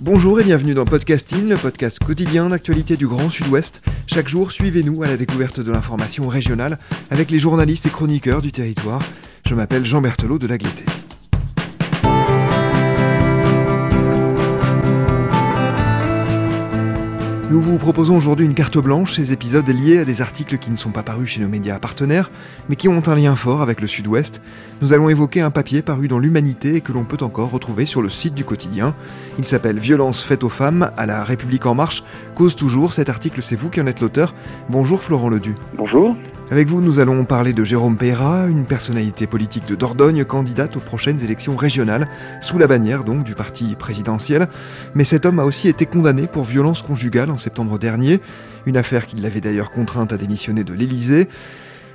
Bonjour et bienvenue dans Podcasting, le podcast quotidien d'actualité du Grand Sud-Ouest. Chaque jour, suivez-nous à la découverte de l'information régionale avec les journalistes et chroniqueurs du territoire. Je m'appelle Jean Berthelot de Lagleté. Nous vous proposons aujourd'hui une carte blanche, ces épisodes liés à des articles qui ne sont pas parus chez nos médias partenaires, mais qui ont un lien fort avec le Sud-Ouest. Nous allons évoquer un papier paru dans l'Humanité et que l'on peut encore retrouver sur le site du quotidien. Il s'appelle Violence faite aux femmes à la République en marche. Cause toujours, cet article c'est vous qui en êtes l'auteur. Bonjour Florent Ledu. Bonjour. Avec vous, nous allons parler de Jérôme Peyrat, une personnalité politique de Dordogne, candidate aux prochaines élections régionales, sous la bannière donc du parti présidentiel. Mais cet homme a aussi été condamné pour violence conjugale en septembre dernier, une affaire qui l'avait d'ailleurs contrainte à démissionner de l'Élysée.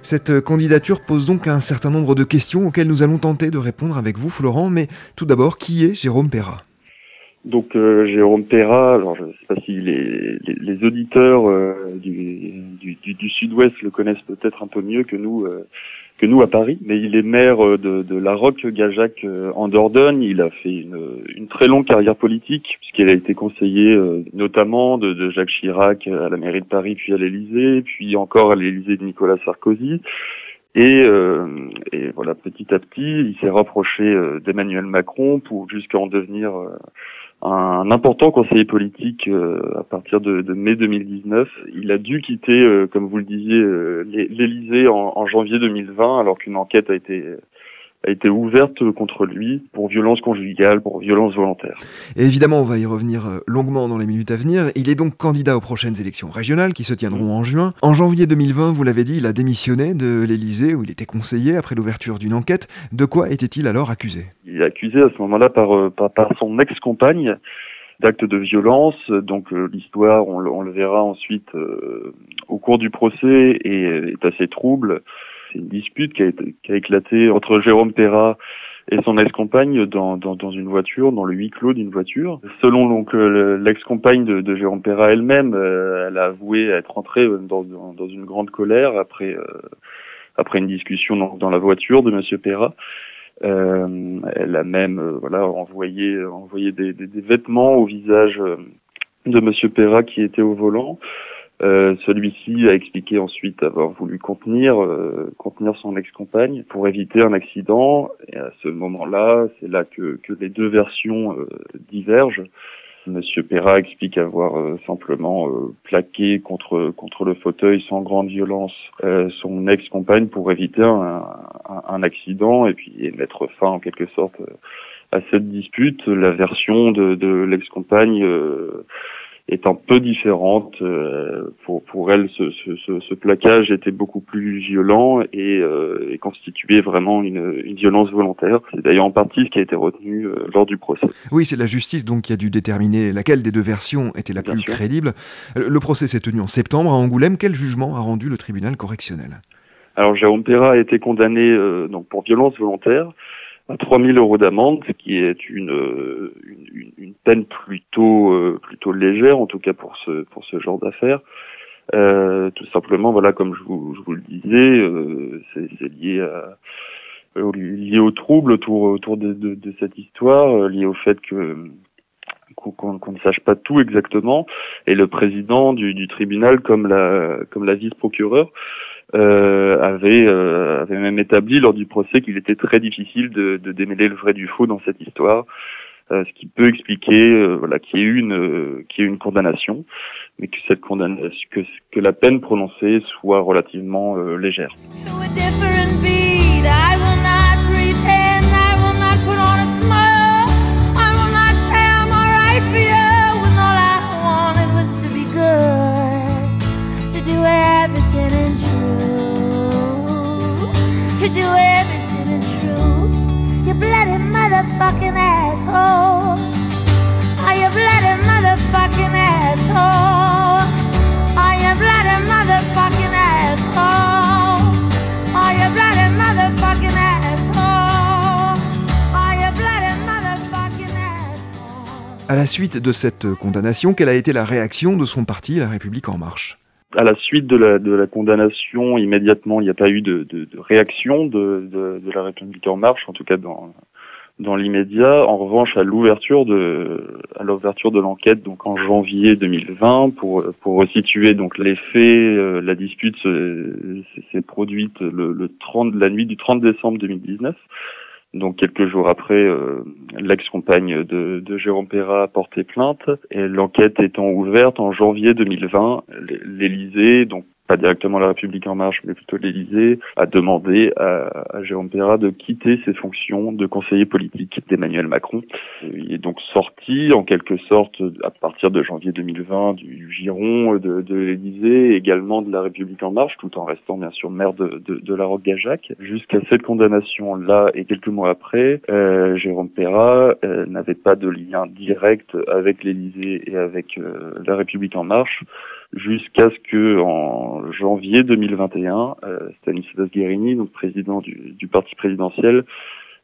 Cette candidature pose donc un certain nombre de questions auxquelles nous allons tenter de répondre avec vous, Florent. Mais tout d'abord, qui est Jérôme Peyrat Donc euh, Jérôme Perra, alors je ne sais pas si les, les, les auditeurs euh, du, du, du, Sud-Ouest le connaissent peut-être un peu mieux que nous euh, que nous à Paris, mais il est maire euh, de, de La Roque-Gajac euh, en Dordogne. Il a fait une, une très longue carrière politique puisqu'il a été conseiller euh, notamment de, de Jacques Chirac à la mairie de Paris, puis à l'Élysée, puis encore à l'Élysée de Nicolas Sarkozy. Et, euh, et voilà, petit à petit, il s'est rapproché euh, d'Emmanuel Macron pour jusqu'à en devenir euh, un important conseiller politique euh, à partir de, de, mai 2019. Il a dû quitter, euh, comme vous le disiez, euh, l'Élysée en, en, janvier 2020, alors qu'une enquête a été a été ouverte contre lui pour violence conjugale, pour violence volontaire. Et évidemment, on va y revenir longuement dans les minutes à venir. Il est donc candidat aux prochaines élections régionales qui se tiendront en juin. En janvier 2020, vous l'avez dit, il a démissionné de l'Élysée où il était conseiller après l'ouverture d'une enquête. De quoi était-il alors accusé? Il est accusé à ce moment-là par, par, par son ex-compagne d'actes de violence. Donc euh, l'histoire, on, on, le verra ensuite euh, au cours du procès, est, est assez trouble. C'est une dispute qui a, été, qui a, éclaté entre Jérôme Perra et son ex-compagne dans, dans, dans, une voiture, dans le huis clos d'une voiture. Selon donc euh, l'ex-compagne de, de, Jérôme Perra elle-même, euh, elle a avoué être entrée dans, dans, une grande colère après euh, après une discussion dans, dans la voiture de Monsieur Perra. Euh, elle a même euh, voilà envoyé envoyé des, des, des, vêtements au visage de Monsieur Perra qui était au volant. Euh, celui-ci a expliqué ensuite avoir voulu contenir euh, contenir son ex-compagne pour éviter un accident. Et à ce moment-là, c'est là que, que les deux versions euh, divergent. Monsieur Perra explique avoir euh, simplement euh, plaqué contre contre le fauteuil sans grande violence son ex-compagne pour éviter un, un, un, accident et puis et mettre fin en quelque sorte à cette dispute. La version de, de l'ex-compagne est un peu différente. Euh, pour, pour elle, ce, ce, ce, plaquage était beaucoup plus violent et, euh, et constituait vraiment une, une, violence volontaire. C'est d'ailleurs en partie ce qui a été retenu euh, lors du procès. Oui, c'est la justice donc qui a dû déterminer laquelle des deux versions était la Bien plus sûr. crédible. Le procès s'est tenu en septembre à Angoulême. Quel jugement a rendu le tribunal correctionnel? Alors Jérôme Perra a été condamné euh, donc pour violence volontaire à 3000 euros d'amende, ce qui est une, une, une, peine plutôt euh, plutôt légère, en tout cas pour ce pour ce genre d'affaires. Euh, tout simplement, voilà, comme je vous, je vous le disais, euh, c'est lié à lié au trouble autour autour de, de, de cette histoire, lié au fait que qu'on qu ne sache pas tout exactement, et le président du, du tribunal, comme la comme la vice-procureure, euh, avait, euh, avait même établi lors du procès qu'il était très difficile de, de, démêler le vrai du faux dans cette histoire, euh, ce qui peut expliquer voilà qu'il y ait eu une qu'il y ait une condamnation, mais que cette condamnation que, que la peine prononcée soit relativement légère. À la suite de cette condamnation, quelle a été la réaction de son parti, La République En Marche? À la suite de la, de la condamnation, immédiatement, il n'y a pas eu de, de, de réaction de, de, la République en marche, en tout cas dans, dans l'immédiat. En revanche, à l'ouverture de à l'ouverture de l'enquête, donc en janvier 2020, pour pour resituer donc les faits, euh, la dispute s'est produite le, le 30 la nuit du 30 décembre 2019. Donc quelques jours après, euh, l'ex-compagne de, Jérôme Perra a porté plainte. Et l'enquête étant ouverte en janvier 2020, l'Élysée, donc pas directement la République en marche, mais plutôt l'Élysée, a demandé à, à, Jérôme Perra de quitter ses fonctions de conseiller politique d'Emmanuel Macron. Il est donc sorti, en quelque sorte, à partir de janvier 2020, du giron de, de l'Élysée, également de la République en marche, tout en restant bien sûr maire de, de, de la Roque-Gajac. Jusqu'à cette condamnation-là, et quelques mois après, euh, Jérôme Perra euh, n'avait pas de lien direct avec l'Élysée et avec euh, la République en marche jusqu'à ce que en janvier 2021, euh, Stanislas Guérini, donc président du, du parti présidentiel,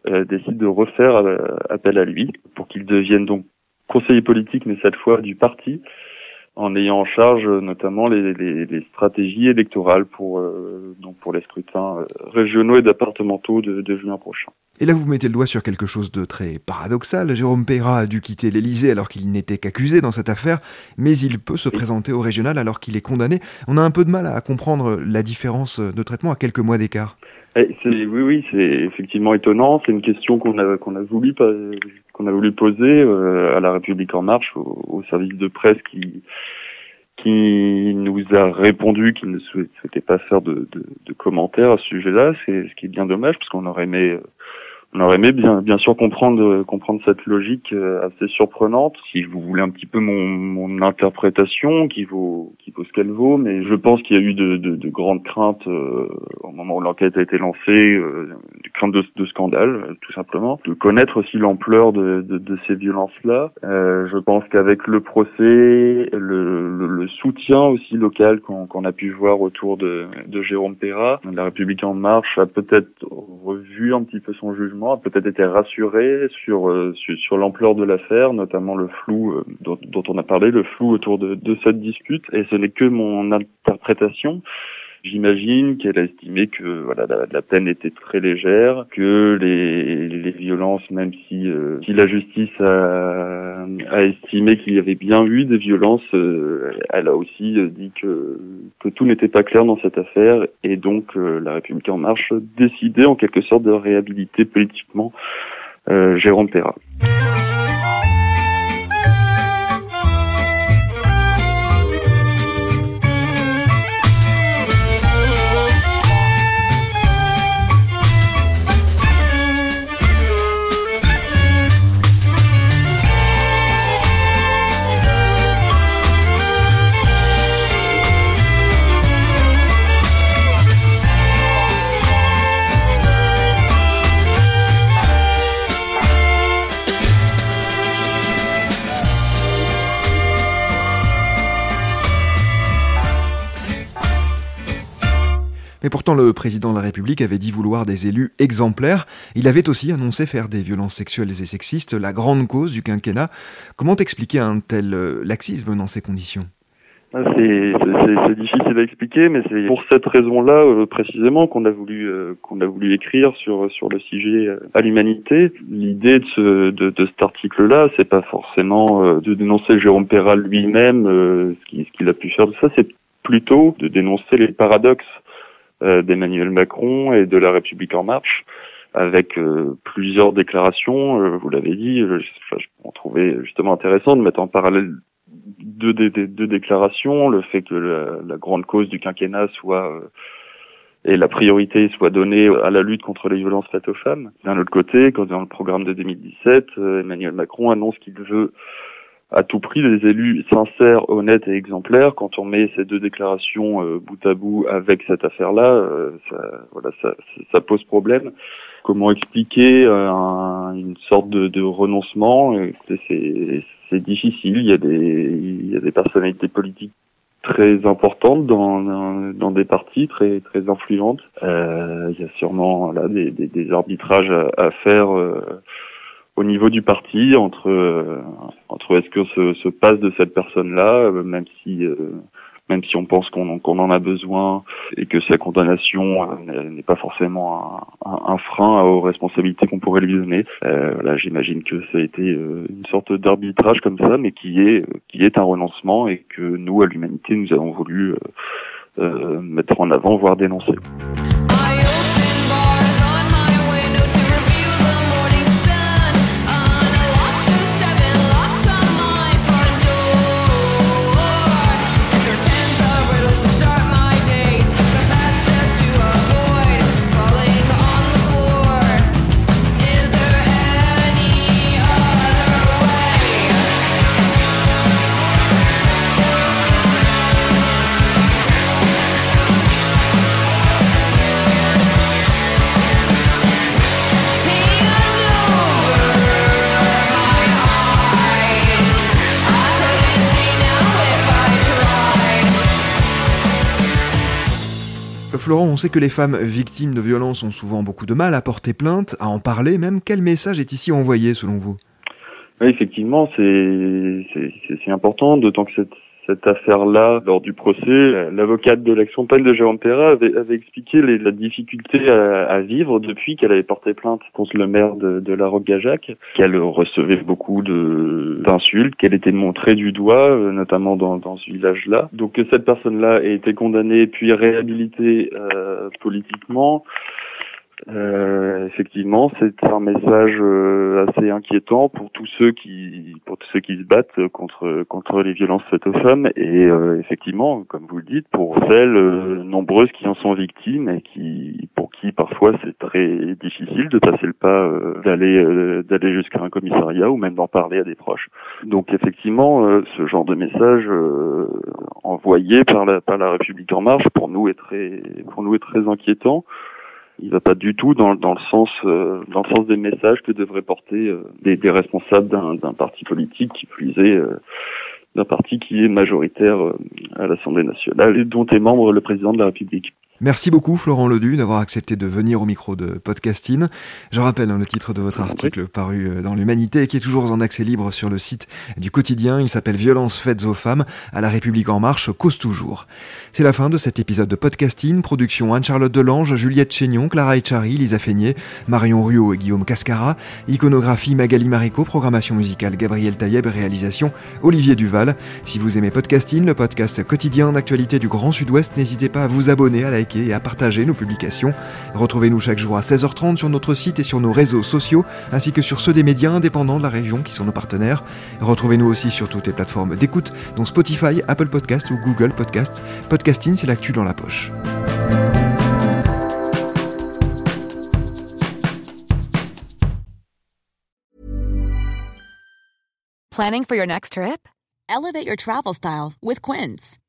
euh, décide de refaire euh, appel à lui pour qu'il devienne donc conseiller politique, mais cette fois du parti, en ayant en charge euh, notamment les, les, les stratégies électorales pour euh, donc pour les scrutins euh, régionaux et départementaux de, de, juin prochain. Et là, vous mettez le doigt sur quelque chose de très paradoxal. Jérôme Peyra a dû quitter l'Élysée alors qu'il n'était qu'accusé dans cette affaire, mais il peut se présenter au régional alors qu'il est condamné. On a un peu de mal à comprendre la différence de traitement à quelques mois d'écart. Eh, oui, oui, c'est effectivement étonnant. C'est une question qu'on a qu'on a voulu qu'on a voulu poser euh, à la République en marche, au, au, service de presse qui qui nous a répondu qu'il ne souhaitait pas faire de, de, de commentaires à ce sujet-là. C'est ce qui est bien dommage parce qu'on aurait aimé on aurait aimé bien, bien sûr comprendre, comprendre cette logique euh, assez surprenante. Si vous voulez un petit peu mon, mon interprétation, qui vaut, qui vaut ce qu'elle vaut, mais je pense qu'il y a eu de, de, de grandes craintes euh, au moment où l'enquête a été lancée, euh, des craintes de, de scandale, euh, tout simplement, de connaître aussi l'ampleur de, de, ces violences-là. Euh, je pense qu'avec le procès, le, le, le, soutien aussi local qu'on a pu voir autour de, de Jérôme Perra, la République en marche a peut-être revu un petit peu son jugement a peut-être été rassuré sur euh, sur, sur l'ampleur de l'affaire, notamment le flou euh, dont, dont, on a parlé, le flou autour de cette dispute. Et ce n'est que mon interprétation. J'imagine qu'elle a estimé que voilà la, peine était très légère, que les, les violences, même si, euh, si la justice a, a estimé qu'il y avait bien eu des violences, euh, elle a aussi dit que que tout n'était pas clair dans cette affaire et donc euh, la République en marche décidait en quelque sorte de réhabiliter politiquement Jérôme Perra. Mais pourtant, le président de la République avait dit vouloir des élus exemplaires. Il avait aussi annoncé faire des violences sexuelles et sexistes la grande cause du quinquennat. Comment expliquer un tel euh, laxisme dans ces conditions? Ah, c'est difficile à expliquer, mais c'est pour cette raison-là euh, précisément qu'on a voulu euh, qu'on a voulu écrire sur sur le sujet à l'humanité. L'idée de, de, cet article-là, c'est pas forcément de dénoncer Jérôme Perral lui-même, ce qu'il a pu faire de ça, c'est plutôt de dénoncer les paradoxes d'Emmanuel Macron et de la République en marche avec euh, plusieurs déclarations, euh, vous l'avez dit, je, je trouvais justement intéressant de mettre en parallèle deux, deux, déclarations, le fait que la, la, grande cause du quinquennat soit et la priorité soit donnée à la lutte contre les violences faites aux femmes. D'un autre côté, quand dans le programme de 2017, Emmanuel Macron annonce qu'il veut à tout prix des élus sincères, honnêtes et exemplaires. Quand on met ces deux déclarations euh, bout à bout avec cette affaire-là, euh, ça, voilà, ça, ça, pose problème. Comment expliquer euh, un, une sorte de, de renoncement? C'est difficile. Il y a des, il y a des personnalités politiques très importantes dans, dans, des partis très très influentes. Euh, il y a sûrement là des, des, des arbitrages à, à faire au niveau du parti entre euh, entre est-ce que se, se passe de cette personne-là, euh, même si euh, même si on pense qu'on qu'on en a besoin et que sa condamnation n'est pas forcément un, un, frein aux responsabilités qu'on pourrait lui donner. Euh, là, j'imagine que ça a été une sorte d'arbitrage comme ça, mais qui est qui est un renoncement et que nous, à l'humanité, nous avons voulu euh, mettre en avant, voire dénoncer. Florent, on sait que les femmes victimes de violences ont souvent beaucoup de mal à porter plainte, à en parler même. Quel message est ici envoyé selon vous? Oui, effectivement, c'est important, d'autant que cette, cette affaire-là, lors du procès, l'avocate de l'ex-compagne de Jérôme Perra avait, avait expliqué les, la difficulté à, à vivre depuis qu'elle avait porté plainte contre le maire de, de La Roque-Gajac, qu'elle recevait beaucoup d'insultes, qu'elle était montrée du doigt, euh, notamment dans, dans ce village-là. Donc que cette personne-là ait été condamnée puis réhabilitée euh, politiquement, euh, effectivement, c'est un message euh, assez inquiétant pour tous ceux qui pour tous ceux qui se battent contre contre les violences faites aux femmes et euh, effectivement, comme vous le dites, pour celles euh, nombreuses qui en sont victimes et qui pour qui parfois c'est très difficile de passer le pas d'aller d'aller jusqu'à un commissariat ou même d'en parler à des proches. Donc effectivement, ce genre de message envoyé par la par la République en marche pour nous est très pour nous est très inquiétant il va pas du tout dans, dans le sens euh, dans le sens des messages que devraient porter euh, des, responsables d'un parti politique qui plus est euh, d'un parti qui est majoritaire à l'Assemblée nationale et dont est membre le président de la République. Merci beaucoup Florent Ledu d'avoir accepté de venir au micro de Podcasting. Je rappelle hein, le titre de votre article paru euh, dans l'Humanité et qui est toujours en accès libre sur le site du quotidien. Il s'appelle Violences faites aux femmes à la République en marche, cause toujours. C'est la fin de cet épisode de Podcasting. Production Anne-Charlotte Delange, Juliette Chénion, Clara Echari, Lisa Feignet, Marion Ruot et Guillaume Cascara. Iconographie Magali Marico, programmation musicale Gabriel Taïeb, réalisation Olivier Duval. Si vous aimez Podcasting, le podcast quotidien d'actualité du Grand Sud-Ouest, n'hésitez pas à vous abonner à la et à partager nos publications. Retrouvez-nous chaque jour à 16h30 sur notre site et sur nos réseaux sociaux, ainsi que sur ceux des médias indépendants de la région qui sont nos partenaires. Retrouvez-nous aussi sur toutes les plateformes d'écoute, dont Spotify, Apple Podcasts ou Google Podcasts. Podcasting, c'est l'actu dans la poche. Planning for your next trip? Elevate your travel style with Quince.